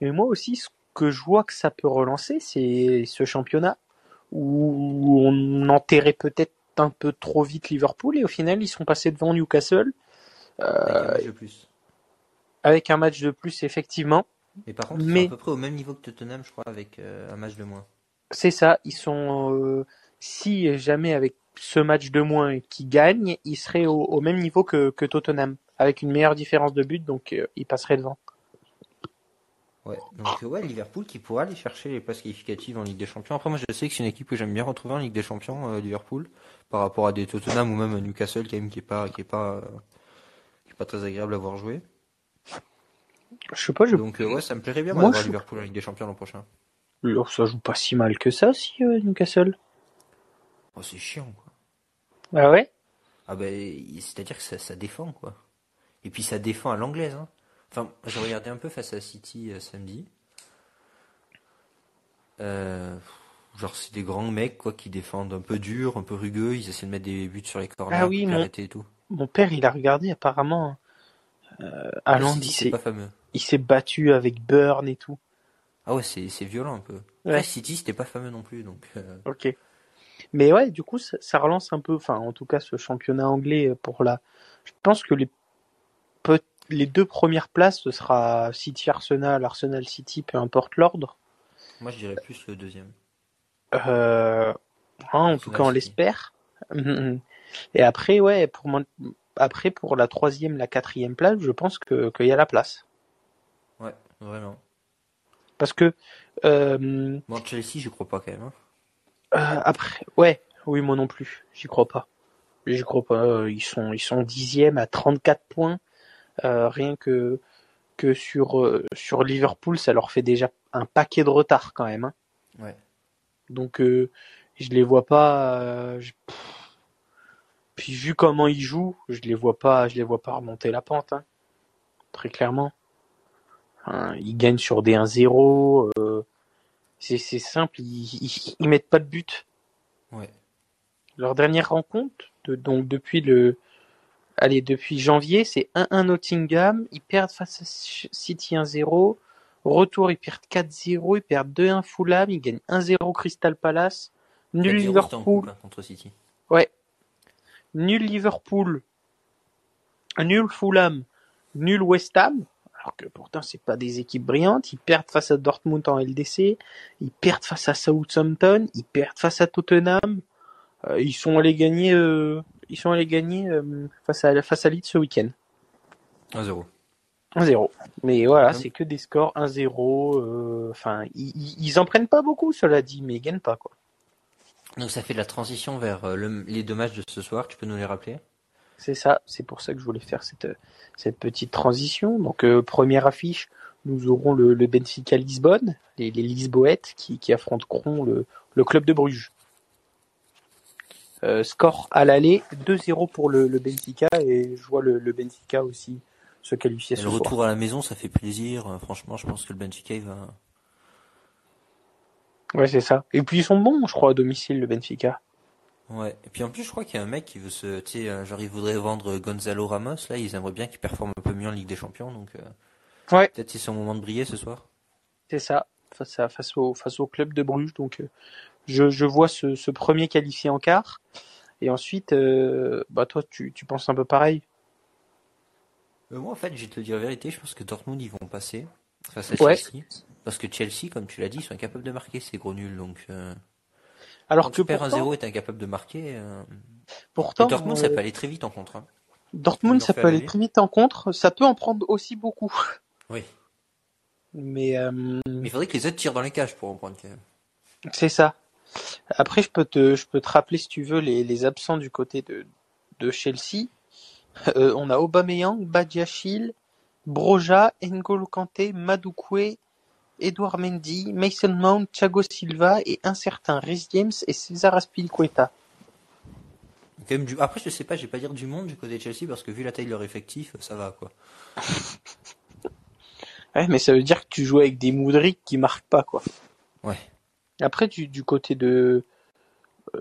Mais moi aussi, ce que je vois que ça peut relancer, c'est ce championnat où on enterrait peut-être un peu trop vite Liverpool et au final ils sont passés devant Newcastle. Euh, avec un match de plus. Avec un match de plus, effectivement. Mais par contre, ils sont à peu près au même niveau que Tottenham, je crois, avec euh, un match de moins. C'est ça, ils sont. Euh, si jamais avec ce match de moins qui gagne, ils seraient au, même niveau que, que, Tottenham, avec une meilleure différence de but, donc euh, ils passeraient devant. Ouais, donc ouais, Liverpool qui pourra aller chercher les places qualificatives en Ligue des Champions. Après, moi, je sais que c'est une équipe que j'aime bien retrouver en Ligue des Champions, Liverpool, par rapport à des Tottenham ou même Newcastle, quand même, qui est pas, qui est pas, qui est pas très agréable à voir jouer. Je sais pas, je... Donc euh, ouais, ça me plairait bien moi, d'avoir Liverpool en Ligue des Champions l'an prochain. Alors, ça joue pas si mal que ça, si euh, Newcastle. Oh, c'est chiant, quoi. Ah ouais? Ah ben, c'est-à-dire que ça, ça, défend, quoi. Et puis ça défend à l'anglaise, hein. Enfin, j'ai regardé un peu face à City euh, samedi. Euh, genre, c'est des grands mecs, quoi, qui défendent un peu dur, un peu rugueux. Ils essaient de mettre des buts sur les corners, ah oui, mon... et tout. Mon père, il a regardé apparemment. Euh, à c'est pas fameux il s'est battu avec Burn et tout. Ah ouais, c'est, violent un peu. Ouais. City, c'était pas fameux non plus, donc. Euh. Ok. Mais ouais, du coup, ça, relance un peu, enfin, en tout cas, ce championnat anglais pour la. Je pense que les les deux premières places, ce sera City Arsenal, Arsenal City, peu importe l'ordre. Moi, je dirais plus le deuxième. Euh... Hein, en tout cas, on l'espère. Et après, ouais, pour après pour la troisième, la quatrième place, je pense que qu'il y a la place. Ouais, vraiment. Parce que. Euh, bon, Chelsea, je crois pas quand même. Hein. Euh, après, ouais, oui, moi non plus, j'y crois pas. J'y crois pas. Ils sont, ils sont dixièmes à 34 points. Euh, rien que que sur euh, sur Liverpool, ça leur fait déjà un paquet de retard quand même. Hein. Ouais. Donc euh, je les vois pas. Je... Puis vu comment ils jouent, je les vois pas, je les vois pas remonter la pente. Hein. Très clairement. Hein, ils gagnent sur des 1-0. Euh, c'est simple, ils, ils, mettent pas de but. Ouais. Leur dernière rencontre, de, donc depuis le allez, depuis janvier, c'est 1-1 Nottingham, ils perdent face à City 1-0, retour ils perdent 4-0, ils perdent 2-1 Fulham, ils gagnent 1-0 Crystal Palace, nul 4-0, c'était en Liverpool, contre City. nul Liverpool, nul Fulham, nul West Ham, alors que pourtant c'est pas des équipes brillantes, ils perdent face à Dortmund en LDC, ils perdent face à Southampton, ils perdent face à Tottenham, euh, ils sont allés gagner, euh, ils sont allés gagner euh, face à face à Leeds ce week-end. 1-0. 1-0. Mais voilà, c'est que des scores 1-0. euh, Enfin, ils, ils- en prennent pas beaucoup, cela dit, mais ils gagnent pas quoi. Donc ça fait la transition vers euh, le- les deux matchs de ce soir, tu peux nous les rappeler? C'est ça, c'est pour ça que je voulais faire cette, cette petite transition. Donc, euh, première affiche, nous aurons le, le Benfica Lisbonne, les, les Lisboètes qui, qui affronteront le, le club de Bruges. Euh, score à l'aller, 2-0 pour le, le Benfica et je vois le, le Benfica aussi se qualifier Et ce Le soir. retour à la maison, ça fait plaisir. Euh, Franchement, je pense que le Benfica, il va... Ouais, c'est ça. Et puis ils sont bons, je crois, à domicile, le Benfica. Ouais. Et puis en plus, je crois qu'il y a un mec qui veut se... Tu sais, euh, genre, il voudrait vendre Gonzalo Ramos. Là, ils aimeraient bien qu'il performe un peu mieux en Ligue des Champions. Donc, euh, Ouais. peut-être c'est son moment de briller ce soir. C'est ça, face, à, face, au, face au club de Bruges. Donc, euh, je, je vois ce, ce premier qualifié en quart. Et ensuite, euh, bah toi, tu, tu penses un peu pareil. Euh, moi, en fait, je vais te dire la vérité. Je pense que Dortmund, ils vont passer face à Ouais. Chelsea. Parce que Chelsea, comme tu l'as dit, ils sont incapables de marquer ces gros nuls. Donc, euh, Alors que tu perds pourtant, 1-0 et t'es incapable de marquer... Euh... pourtant Dortmund, euh, ça peut aller très vite en contre. hein. Dortmund, ça peut aller. très vite en contre. Ça peut en prendre aussi beaucoup. Oui. Mais euh, Mais il faudrait que les autres tirent dans les cages pour en prendre quand même. c'est ça. Après, je peux te, je peux te rappeler, si tu veux, les, les absents du côté de, de Chelsea. (laughs) Euh, on a Aubameyang, Badiachil, Broja, N'Golo Kanté, Madoukoué, Edouard Mendy, Mason Mount, Thiago Silva et un certain Rhys James et César Aspilicueta. Du... Après, je sais pas, je vais pas dire du monde du côté de Chelsea parce que vu la taille de leur effectif, ça va quoi. (laughs) Ouais, mais ça veut dire que tu joues avec des Moudric qui marquent pas, quoi. Ouais. Après, du, du côté de,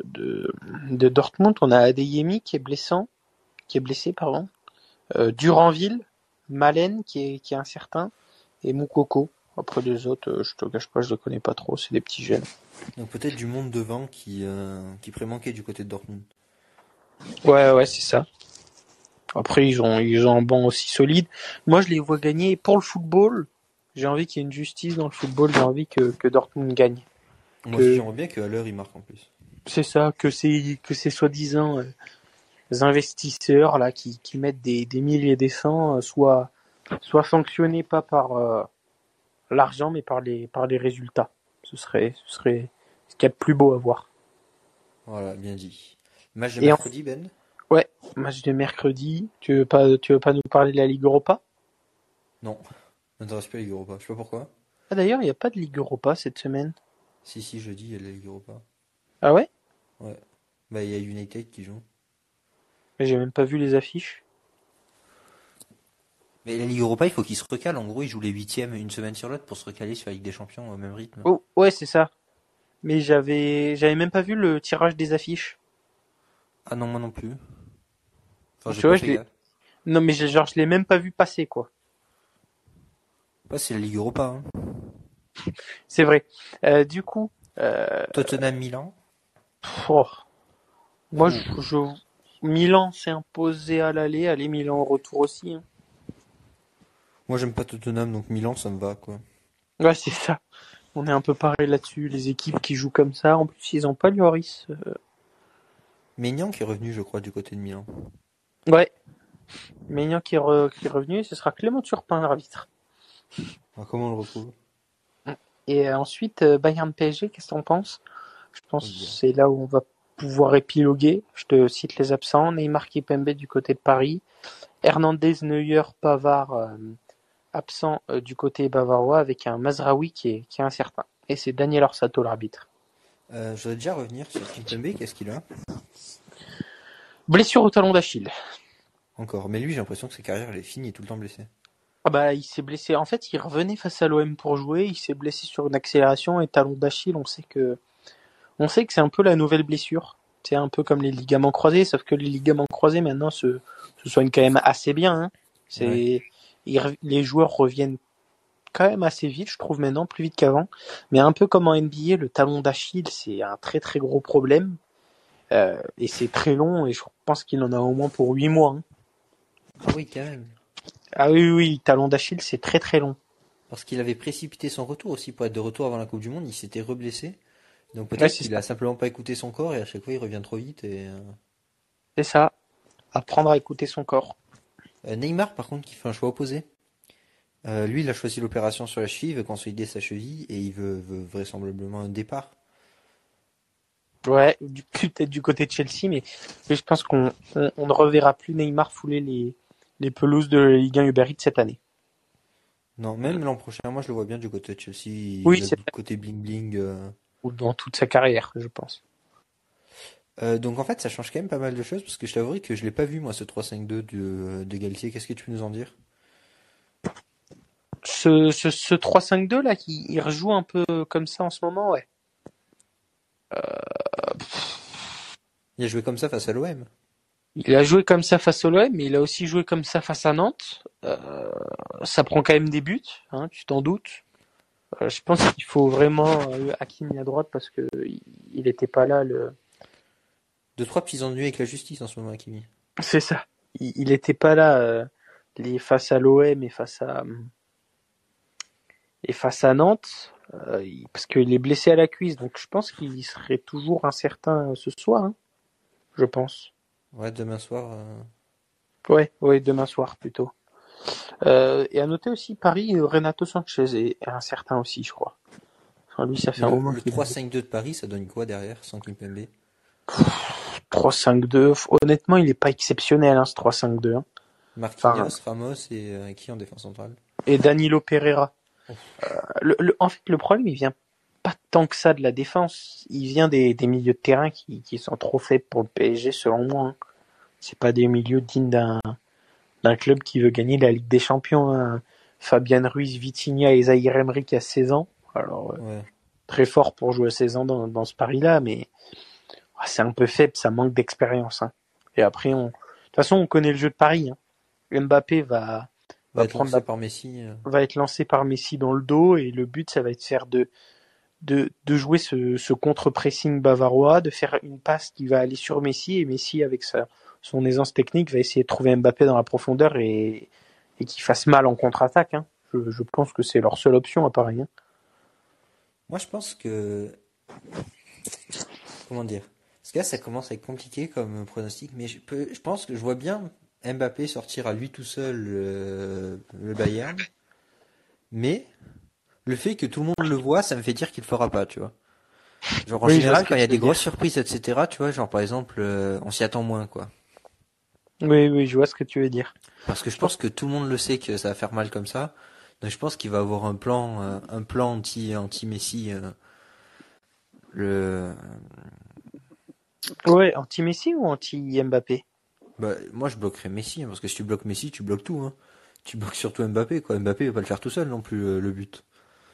de, de Dortmund, on a Adeyemi qui est blessant, qui est blessé, pardon. Euh, Duranville, Malen qui est, qui est incertain, et Moukoko. Après les autres, euh, je te cache pas, je le connais pas trop, c'est des petits jeunes. Donc peut-être du monde devant qui, euh, qui pourrait manquer du côté de Dortmund. Ouais, ouais, c'est ça. Après, ils ont, ils ont un banc aussi solide. Moi, je les vois gagner pour le football. J'ai envie qu'il y ait une justice dans le football. J'ai envie que, que Dortmund gagne. Moi Que- j'aimerais bien qu'à l'heure il marque en plus. C'est ça, que c'est que ces soi-disant euh, investisseurs là qui, qui mettent des, des milliers des cents euh, soient soient sanctionnés pas par euh, l'argent mais par les par les résultats. Ce serait ce serait ce qu'il y a de plus beau à voir. Voilà, bien dit. Match de Et en- mercredi, Ben Match de mercredi. Tu veux pas tu veux pas nous parler de la Ligue Europa? Non. M'intéresse pas la Ligue Europa. Je sais pas pourquoi. Ah d'ailleurs il n'y a pas de Ligue Europa cette semaine. Si, si, jeudi, il y a la Ligue Europa. Ah ouais? Bah, il y a United qui joue. Mais j'ai même pas vu les affiches. Mais la Ligue Europa, il faut qu'ils se recalent. En gros, ils jouent les huitièmes une semaine sur l'autre pour se recaler sur la Ligue des Champions au même rythme. Oh ouais c'est ça. Mais j'avais j'avais même pas vu le tirage des affiches. Ah non, moi non plus. Enfin, Tu vois, je. Non mais genre je l'ai même pas vu passer quoi. Bah, c'est la Ligue Europa. Hein. C'est vrai. Euh, du coup, euh, Tottenham Milan. oh, moi, je, je- Milan s'est imposé à l'aller, allez Milan au retour aussi. hein. Moi, j'aime pas Tottenham, donc Milan, ça me va, quoi. Ouais, c'est ça. On est un peu pareil là-dessus. Les équipes qui jouent comme ça, en plus, ils ont pas Lloris. Euh, Maignan qui est revenu, je crois, du côté de Milan. Ouais. Maignan qui est, re- qui est revenu, et ce sera Clément Turpin, l'arbitre. Alors, comment on le retrouve? Et euh, ensuite, euh, Bayern PSG, qu'est-ce que t'en penses? Je pense que c'est là où on va pouvoir épiloguer. Je te cite les absents. Neymar Kipembe du côté de Paris. Hernandez, Neuer, Pavard euh, absent euh, du côté bavarois avec un Mazraoui qui est, qui est incertain. Et c'est Daniel Orsato l'arbitre. euh, Je voudrais déjà revenir sur Kimpembe, qu'est-ce qu'il a? Blessure au talon d'Achille. Encore. Mais lui, j'ai l'impression que sa carrière, elle est finie, il est tout le temps blessé. Ah bah il s'est blessé. En fait, il revenait face à l'OM pour jouer. Il s'est blessé sur une accélération et talon d'Achille. On sait que on sait que c'est un peu la nouvelle blessure. C'est un peu comme les ligaments croisés, sauf que les ligaments croisés maintenant se, se soigne quand même assez bien. Hein. C'est Ouais. ils re- les joueurs reviennent quand même assez vite, je trouve maintenant plus vite qu'avant. Mais un peu comme en NBA, le talon d'Achille c'est un très très gros problème Euh, et c'est très long et je pense qu'il en a au moins pour huit mois. hein. Ah oui, quand même. Ah oui oui, talon d'Achille c'est très très long. Parce qu'il avait précipité son retour aussi pour être de retour avant la Coupe du Monde, il s'était reblessé. Donc peut-être qu'il a simplement pas écouté son corps et à chaque fois il revient trop vite. Et, euh, C'est ça. Apprendre à écouter son corps. Euh, Neymar, par contre, qui fait un choix opposé. Euh, lui, il a choisi l'opération sur la cheville, il veut consolider sa cheville et il veut, veut vraisemblablement un départ. Ouais, du- peut-être du côté de Chelsea, mais, mais je pense qu'on on, on ne reverra plus Neymar fouler les, les pelouses de la Ligue 1 Uber Eats cette année. Non, même l'an prochain, moi je le vois bien du côté de Chelsea. Oui, c'est du côté bling bling. euh. Ou dans toute sa carrière, je pense. Euh, donc en fait, ça change quand même pas mal de choses parce que je t'avouerai que je l'ai pas vu moi ce 3-5-2 de, de Galtier. Qu'est-ce que tu peux nous en dire? Ce, ce, ce 3-5-2 là, qui il rejoue un peu comme ça en ce moment, ouais. Il a joué comme ça face à l'OM. Il a joué comme ça face au LOM, mais il a aussi joué comme ça face à Nantes. Euh, ça prend quand même des buts, hein, tu t'en doutes. Euh, je pense qu'il faut vraiment euh, Hakimi à droite parce que il- il était pas là. Le... Deux trois petits ennuis avec la justice en ce moment, Kimi. C'est ça. Il, il était pas là euh, les face à l'OM et face à et face à Nantes euh, il- parce qu'il est blessé à la cuisse. Donc je pense qu'il serait toujours incertain euh, ce soir. hein, je pense. Ouais, demain soir. euh, Ouais, ouais, demain soir plutôt. Euh, et à noter aussi Paris, Renato Sanchez est, incertain aussi, je crois. Enfin, lui, ça fait un Le, moment le qu'il 3-5-2 de Paris, ça donne quoi derrière sans Kimpembe? 3-5-2. Honnêtement, il est pas exceptionnel, hein, ce 3-5-2. hein. Marquinhos, Enfin, Ramos et qui en défense centrale? Et Danilo Pereira. Euh, le, le- en fait, le problème, il vient pas tant que ça de la défense. Il vient des, des milieux de terrain qui, qui sont trop faibles pour le PSG, selon moi. hein. C'est pas des milieux dignes d'un d'un club qui veut gagner la Ligue des Champions. hein. Fabian Ruiz, Vitinha et Zahir Emery qui a 16 ans. Alors, euh, très fort pour jouer à 16 ans dans, dans ce pari-là, mais ah, c'est un peu faible, ça manque d'expérience. hein. Et après, on... de toute façon, on connaît le jeu de Paris. hein. Mbappé va, Va va être prendre lancé la par Messi. euh. va être lancé par Messi dans le dos et le but ça va être de faire de de, de jouer ce, ce contre-pressing bavarois, de faire une passe qui va aller sur Messi et Messi avec sa son aisance technique va essayer de trouver Mbappé dans la profondeur et et qu'il fasse mal en contre-attaque. hein. Je, je pense que c'est leur seule option à Paris. hein. Moi, je pense que. Comment dire? Parce que là, ça commence à être compliqué comme pronostic, mais je peux, je pense que je vois bien Mbappé sortir à lui tout seul euh, le Bayern, mais le fait que tout le monde le voit, ça me fait dire qu'il le fera pas, tu vois. Genre en Oui, général, quand il y a des grosses surprises, etc., tu vois, genre par exemple, euh, on s'y attend moins, quoi. Oui, oui, je vois ce que tu veux dire. Parce que je pense que tout le monde le sait que ça va faire mal comme ça. Donc je pense qu'il va avoir un plan, euh, un plan anti, anti Messi. euh, le, Ouais, anti-Messi ou anti-Mbappé? Bah, moi je bloquerais Messi hein, parce que si tu bloques Messi, tu bloques tout. Hein. Tu bloques surtout Mbappé, quoi. Mbappé va pas le faire tout seul non plus euh, le but.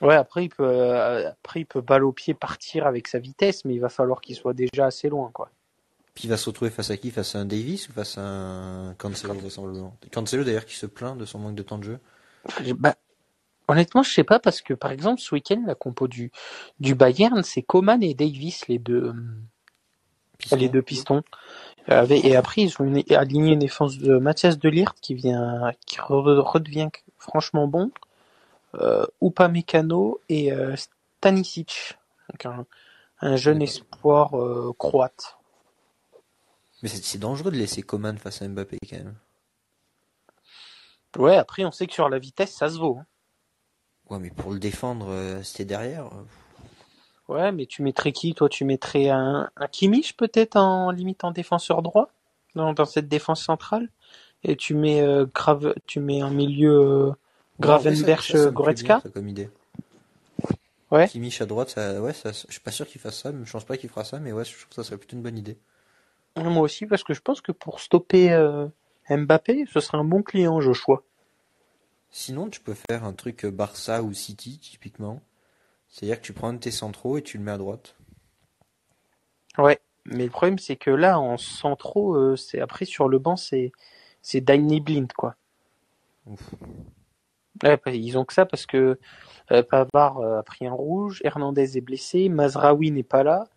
Ouais, après il peut, euh, après il peut balle au pied partir avec sa vitesse, mais il va falloir qu'il soit déjà assez loin, quoi. Puis il va se retrouver face à qui? Face à un Davis ou face à un Cancelo vraisemblablement? Cancelo d'ailleurs qui se plaint de son manque de temps de jeu. Je- Bah, honnêtement, je sais pas parce que par exemple ce week-end la compo du du Bayern, c'est Coman et Davis les deux, euh, les deux pistons. Avec- et après ils ont une, aligné une défense de Mathias Delirte qui vient, qui re- redevient franchement bon. Euh, Upamecano et euh, Stanisic, donc un, un jeune espoir euh, croate. Mais c'est c'est dangereux de laisser Coman face à Mbappé quand même. Ouais, après on sait que sur la vitesse ça se vaut. hein. Ouais, mais pour le défendre, euh, c'était derrière. Euh, Ouais, mais tu mettrais qui? Toi, tu mettrais un, un Kimmich peut-être en limite en défenseur droit dans, dans cette défense centrale, et tu mets euh, Grave, tu mets un milieu euh, Gravenberch plaît Goretzka? bien, comme idée. Ouais. Kimmich à droite, ça, ouais, ça, je suis pas sûr qu'il fasse ça, mais je pense pas qu'il fera ça, mais ouais, je trouve que ça serait plutôt une bonne idée. Moi aussi, parce que je pense que pour stopper euh, Mbappé, ce serait un bon client, Joshua. Sinon, tu peux faire un truc euh, Barça ou City, typiquement. C'est-à-dire que tu prends un de tes centraux et tu le mets à droite. Ouais. Mais le problème, c'est que là, en centraux, euh, c'est après sur le banc, c'est c'est Danny Blind, quoi. Ouf. Ouais, bah, ils ont que ça parce que euh, Pavard euh, a pris un rouge, Hernandez est blessé, Mazraoui n'est pas là.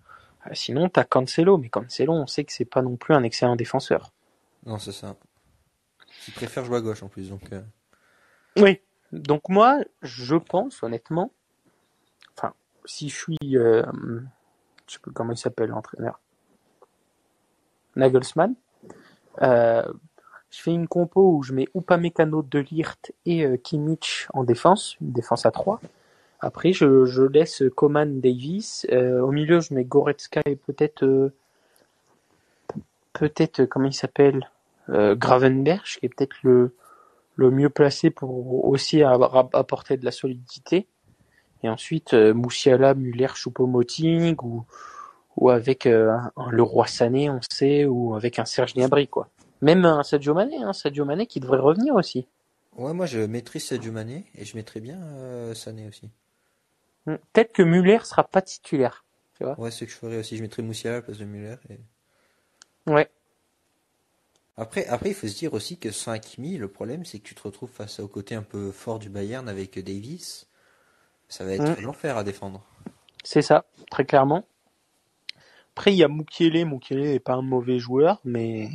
Sinon, t'as Cancelo, mais Cancelo, on sait que c'est pas non plus un excellent défenseur. Non, c'est ça. Il préfère jouer à gauche en plus, donc. euh, Oui. Donc moi, je pense honnêtement, si je suis, euh, je sais plus comment il s'appelle l'entraîneur, Nagelsmann, euh, je fais une compo où je mets Upamecano, De Ligt et euh, Kimmich en défense, une défense à 3. Après, je, laisse Coman Davis. Euh, au milieu, je mets Goretzka et peut-être, euh, peut-être, euh, comment il s'appelle, Gravenberch, qui est peut-être le, le mieux placé pour aussi avoir- apporter de la solidité. Et ensuite, euh, Moussiala, Muller, Choupo-Moting ou, ou avec euh, un Leroy Sané, on sait, ou avec un Serge Gnabry, quoi. Même un Sadio Mané, hein, Sadio Mané qui devrait revenir aussi. Ouais, moi je maîtrise Sadio Mané et je mettrais bien euh, Sané aussi. Hmm. Peut-être que Muller sera pas titulaire. Ouais, c'est ce que je ferais aussi. Je mettrais Moussiala à la place de Müller. et- Ouais. Après, après, il faut se dire aussi que sans Hakimi, le problème c'est que tu te retrouves face au côté un peu fort du Bayern avec Davis. Ça va être Mm. l'enfer à défendre. C'est ça, très clairement. Après, il y a Mukiele. Mukiele n'est pas un mauvais joueur, mais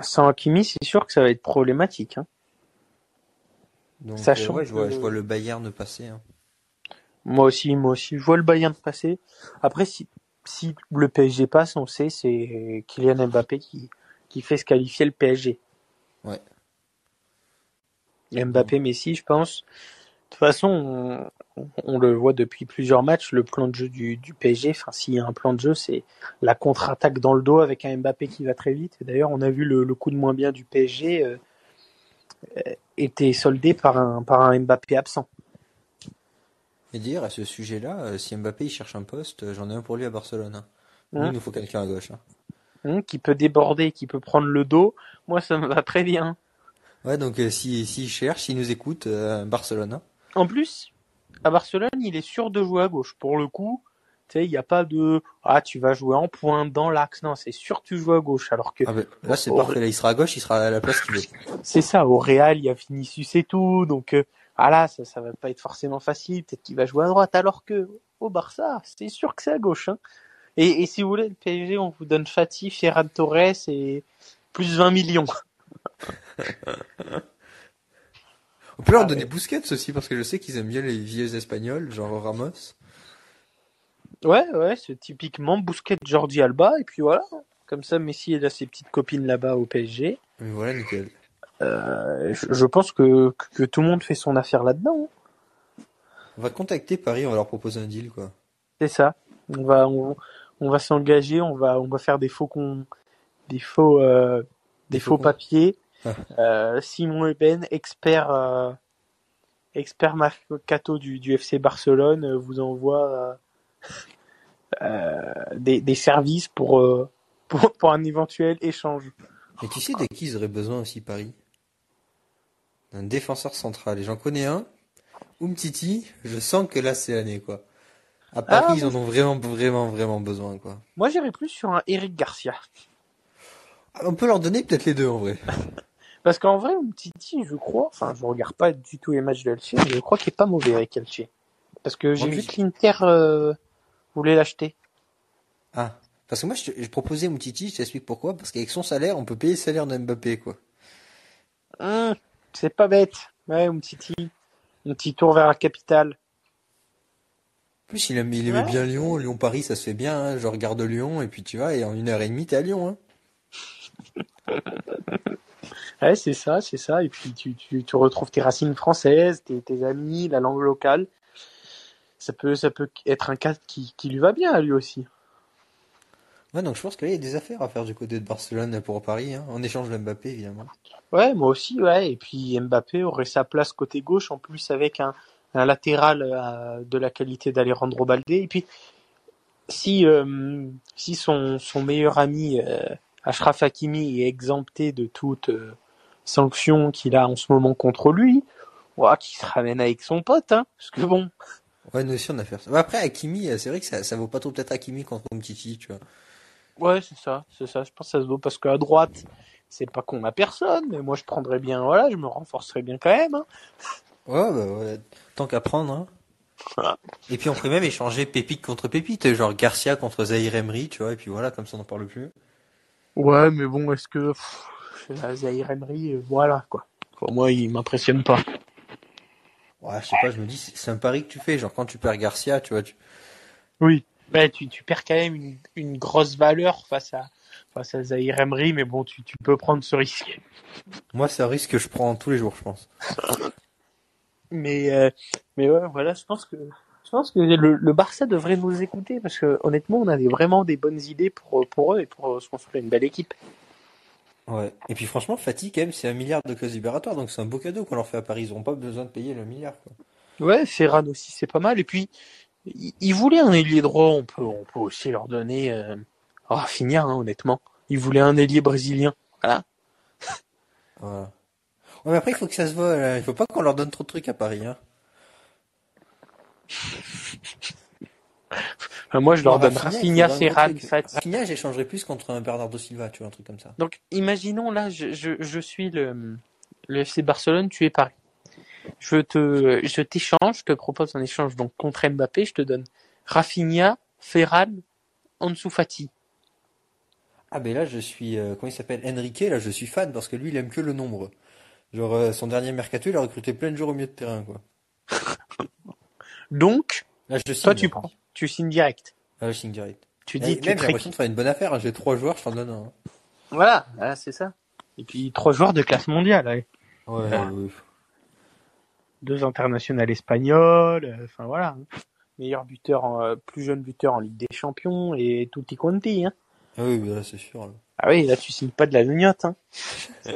sans Hakimi, c'est sûr que ça va être problématique. Hein. Donc, Sachant euh, ouais, je vois, que- je vois le Bayern passer. hein. Moi aussi, moi aussi. Je vois le Bayern passer. Après, si, si le PSG passe, on sait, c'est Kylian Mbappé qui, qui fait se qualifier le PSG. Ouais. Mbappé, Messi, je pense. De toute façon, on, on le voit depuis plusieurs matchs, le plan de jeu du, du PSG, enfin, s'il y a un plan de jeu, c'est la contre-attaque dans le dos avec un Mbappé qui va très vite. D'ailleurs, on a vu le, le coup de moins bien du PSG euh, euh, était soldé par un, par un Mbappé absent. Et dire à ce sujet-là, euh, si Mbappé il cherche un poste, j'en ai un pour lui à Barcelone. hein. Nous, Hein il nous faut quelqu'un à gauche. hein. Qui peut déborder, qui peut prendre le dos. Moi, ça me va très bien. Ouais, donc euh, si s'il cherche, s'il nous écoute, euh, Barcelone. En plus, à Barcelone, il est sûr de jouer à gauche. Pour le coup, tu sais, il n'y a pas de ah tu vas jouer en pointe dans l'axe. Non, c'est sûr que tu joues à gauche. Alors que Ah ben, là c'est Oh, parfait, là il sera à gauche, il sera à la place qu'il veut. c'est ça, au Real, il y a Vinicius et tout. Donc euh, ah là, ça, ça va pas être forcément facile. Peut-être qu'il va jouer à droite. Alors que au Barça, c'est sûr que c'est à gauche. Hein. Et, et si vous voulez, le PSG, on vous donne Fati, Ferran Torres et plus 20 millions. (laughs) On peut leur Ah, donner. Busquets aussi parce que je sais qu'ils aiment bien les vieux espagnols, genre Ramos. Ouais, ouais, c'est typiquement Bousquet, Jordi Alba. Et puis voilà. Comme ça, Messi il a ses petites copines là-bas au PSG. Mais voilà, nickel. Euh, je, pense que, que, tout le monde fait son affaire là-dedans. hein. On va contacter Paris, on va leur proposer un deal quoi. C'est ça. On va, on, on va s'engager, on va, on va faire des faux con, des faux, euh, des, Des faux, papiers. (laughs) Euh, Simon Eben, expert, euh, expert mercato du, du FC Barcelone, euh, vous envoie euh, (laughs) des, des services pour, pour, pour un éventuel échange. Et tu sais de qui ils auraient besoin aussi Paris? D'un défenseur central. Et j'en connais un. Umtiti, je sens que là c'est l'année quoi. À Paris, Ah, ils en ont vraiment, vraiment, vraiment besoin quoi. Moi, j'irais plus sur un Eric Garcia. Ah, On peut leur donner peut-être les deux en vrai. (laughs) Parce qu'en vrai, Titi, je crois, enfin, je regarde pas du tout les matchs de Elche, mais je crois qu'il est pas mauvais avec Elche. Parce que j'ai vu que l'Inter euh, voulait l'acheter. Ah, parce que moi je, proposais Umtiti, je t'explique pourquoi. Parce qu'avec son salaire, on peut payer le salaire de Mbappé quoi. Hum, c'est pas bête. Ouais, petit, un petit tour vers la capitale. En plus, il, aime, il aimait Ouais. bien Lyon. Lyon-Paris, ça se fait bien. hein. Je regarde Lyon et puis tu vois, et en une heure et demie, t'es à Lyon. Hein. (laughs) Ouais, c'est ça, c'est ça. Et puis tu, tu, tu retrouves tes racines françaises, tes, tes amis, la langue locale. Ça peut, ça peut être un cas qui, qui lui va bien à lui aussi. Ouais, donc je pense qu'il y a des affaires à faire du côté de Barcelone pour Paris, hein, en échange de Mbappé évidemment. Ouais, moi aussi, ouais. Et puis Mbappé aurait sa place côté gauche, en plus avec un, un latéral euh, de la qualité d'Alejandro Baldé. Et puis, si, euh, si son, son meilleur ami euh, Ashraf Hakimi est exempté de toute euh, sanction qu'il a en ce moment contre lui, ouais, qu'il se ramène avec son pote, hein. Parce que bon, Ouais, nous aussi on a fait ça. Après, Hakimi, euh, c'est vrai que ça, ça vaut pas trop peut-être Hakimi contre Umtiti, tu vois. ouais, c'est ça, c'est ça. Je pense que ça se vaut parce qu'à droite, c'est pas qu'on a personne, mais moi je prendrais bien, voilà, je me renforcerais bien quand même. Hein. Ouais, bah ouais, tant qu'à prendre. Hein. Et puis on pourrait même échanger pépite contre pépite, genre Garcia contre Zahir Emery, tu vois, et puis voilà, comme ça on n'en parle plus. Ouais, mais bon, est-ce que pff, la Zahir Emery, euh, voilà quoi. Pour moi, il m'impressionne pas. Ouais, je sais pas, je me dis, c'est un pari que tu fais, genre quand tu perds Garcia, tu vois, tu... Oui. Ouais, tu, tu perds quand même une, une grosse valeur face à face à Zahir Emery, mais bon, tu, tu peux prendre ce risque. moi c'est un risque que je prends tous les jours, je pense. Mais euh, mais ouais, voilà, je pense que pense que le, le Barça devrait nous écouter parce que honnêtement, on avait vraiment des bonnes idées pour pour eux et pour euh, se construire une belle équipe. Ouais. Et puis franchement, Fatih, quand même, c'est un milliard de clauses libératoires, donc c'est un beau cadeau qu'on leur fait à Paris. Ils n'auront pas besoin de payer le milliard. Quoi. Ouais, Ferran aussi, c'est pas mal. Et puis, ils voulaient un ailier droit, on peut, on peut aussi leur donner euh, Rafinha, hein, honnêtement. Ils voulaient un ailier brésilien. Voilà. Voilà. Ouais, mais après, il faut que ça se voit. Là. Il faut pas qu'on leur donne trop de trucs à Paris. Hein. Enfin, moi, je leur Non, donne Rafinha, truc. Fatih. Rafinha, j'échangerais plus contre un Bernardo Silva, tu vois, un truc comme ça. Donc, imaginons là, je, je, je suis le, le FC Barcelone, tu es Paris. Je te, je t'échange, je te propose un échange donc contre Mbappé, je te donne Rafinha, Ferran, Ansu Fati. Ah, ben là, je suis. Euh, comment il s'appelle? Enrique, là, je suis fan parce que lui, il aime que le nombre. Genre, euh, son dernier mercato, il a recruté plein de joueurs au milieu de terrain, quoi. Donc, Là, je toi, tu prends, tu signes direct. Ah, je signe direct. Tu Et dis, même, tu j'ai l'impression de faire une bonne affaire. hein. J'ai trois joueurs, je t'en donne un. hein. Voilà, voilà, c'est ça. Et puis trois joueurs de classe mondiale, ouais. Ouais, ouais. deux internationales espagnoles, euh, enfin voilà. hein. Meilleur buteur, en, euh, plus jeune buteur en Ligue des Champions et tutti quanti. Hein. Ah oui, bah c'est sûr. là. Ah oui, là tu signes pas de la lugnotte. Hein. (laughs)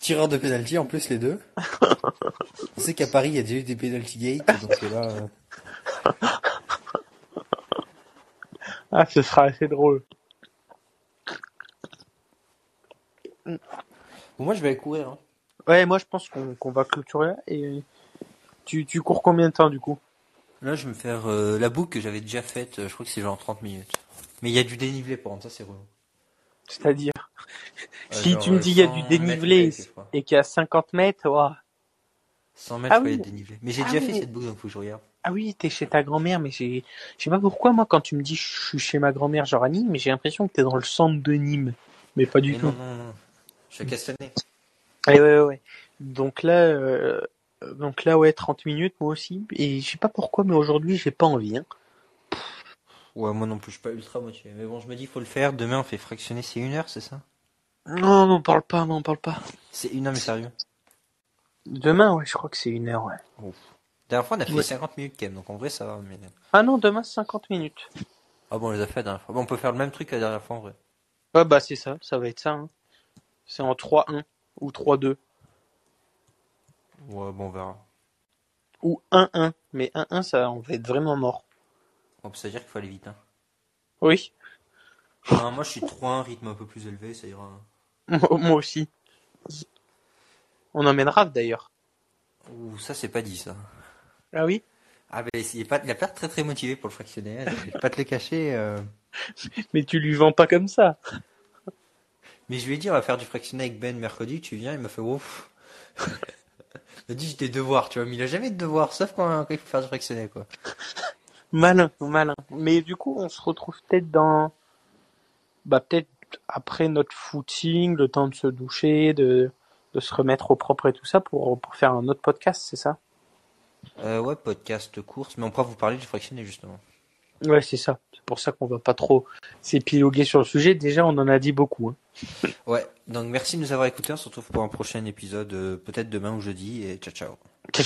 Tireur de penalty en plus les deux. (laughs) On sait qu'à Paris il y a déjà eu des penalty gates donc là. euh, Ah, ce sera assez drôle. Bon, moi je vais aller courir. Hein. Ouais, moi je pense qu'on va clôturer là. Et tu, tu cours combien de temps du coup? Là je vais me faire euh, la boucle que j'avais déjà faite. euh, je crois que c'est genre 30 minutes. Mais il y a du dénivelé rendre ça c'est relou. C'est-à-dire Si tu me euh, dis il y a 100 du dénivelé et qu'il y a 50 mètres, ouah. 100 mètres Ah oui. il y a dénivelé. Mais j'ai Ah déjà oui. fait cette boucle donc faut que je regarde. Ah oui, t'es chez ta grand-mère, mais j'ai, je sais pas pourquoi moi quand tu me dis je suis chez ma grand-mère genre à Nîmes, mais j'ai l'impression que t'es dans le centre de Nîmes, mais pas du Mais tout. non non non. Je suis à Castanet. Ouais, ouais, ouais. Donc là, euh, donc là, ouais, 30 minutes, moi aussi. Et je sais pas pourquoi, mais aujourd'hui, j'ai pas envie. Hein. Ouais moi non plus je suis pas ultra motivé. Mais bon je me dis faut le faire. Demain on fait fractionner c'est une heure c'est ça? Non, m'en parle pas, m'en parle pas. C'est une heure mais sérieux? Demain, ouais, je crois que c'est une heure, ouais. Dernière fois on a fait Ouais. 50 minutes quand même donc en vrai ça va. Mais... Ah non, demain, c'est 50 minutes. Ah bon on les a fait la dernière fois. Bon on peut faire le même truc que la dernière fois en vrai. Ouais, bah c'est ça, ça va être ça. Hein. C'est en 3-1 ou 3-2 Ouais bon on verra. ou 1-1. Mais 1-1, ça, on va être vraiment mort. Bon ça veut dire qu'il faut aller vite hein. Oui, moi je suis 3 un rythme un peu plus élevé, ça ira. (laughs) moi aussi. On emmène Raph d'ailleurs. Ouh, ça c'est pas dit ça. Ah oui? Ah ben il est pas, il a pas très très motivé pour le fractionner, hein, je vais pas te le cacher. euh. (laughs) Mais tu lui vends pas comme ça. Mais je lui ai dit on va faire du fractionner avec Ben mercredi, tu viens, il m'a fait ouf. (laughs) il m'a dit j'ai des devoirs, tu vois, mais il a jamais de devoirs, sauf quand, quand il faut faire du fractionner quoi. Malin, malin. Mais du coup, on se retrouve peut-être dans, bah peut-être après notre footing, le temps de se doucher, de, de se remettre au propre et tout ça pour, pour faire un autre podcast, c'est ça? Euh, ouais, podcast course, mais on pourra vous parler du fractionner justement. Ouais, c'est ça. C'est pour ça qu'on va pas trop s'épiloguer sur le sujet. Déjà, on en a dit beaucoup. hein. Ouais, donc merci de nous avoir écoutés, on se retrouve pour un prochain épisode, euh, peut-être demain ou jeudi, et ciao. Ciao,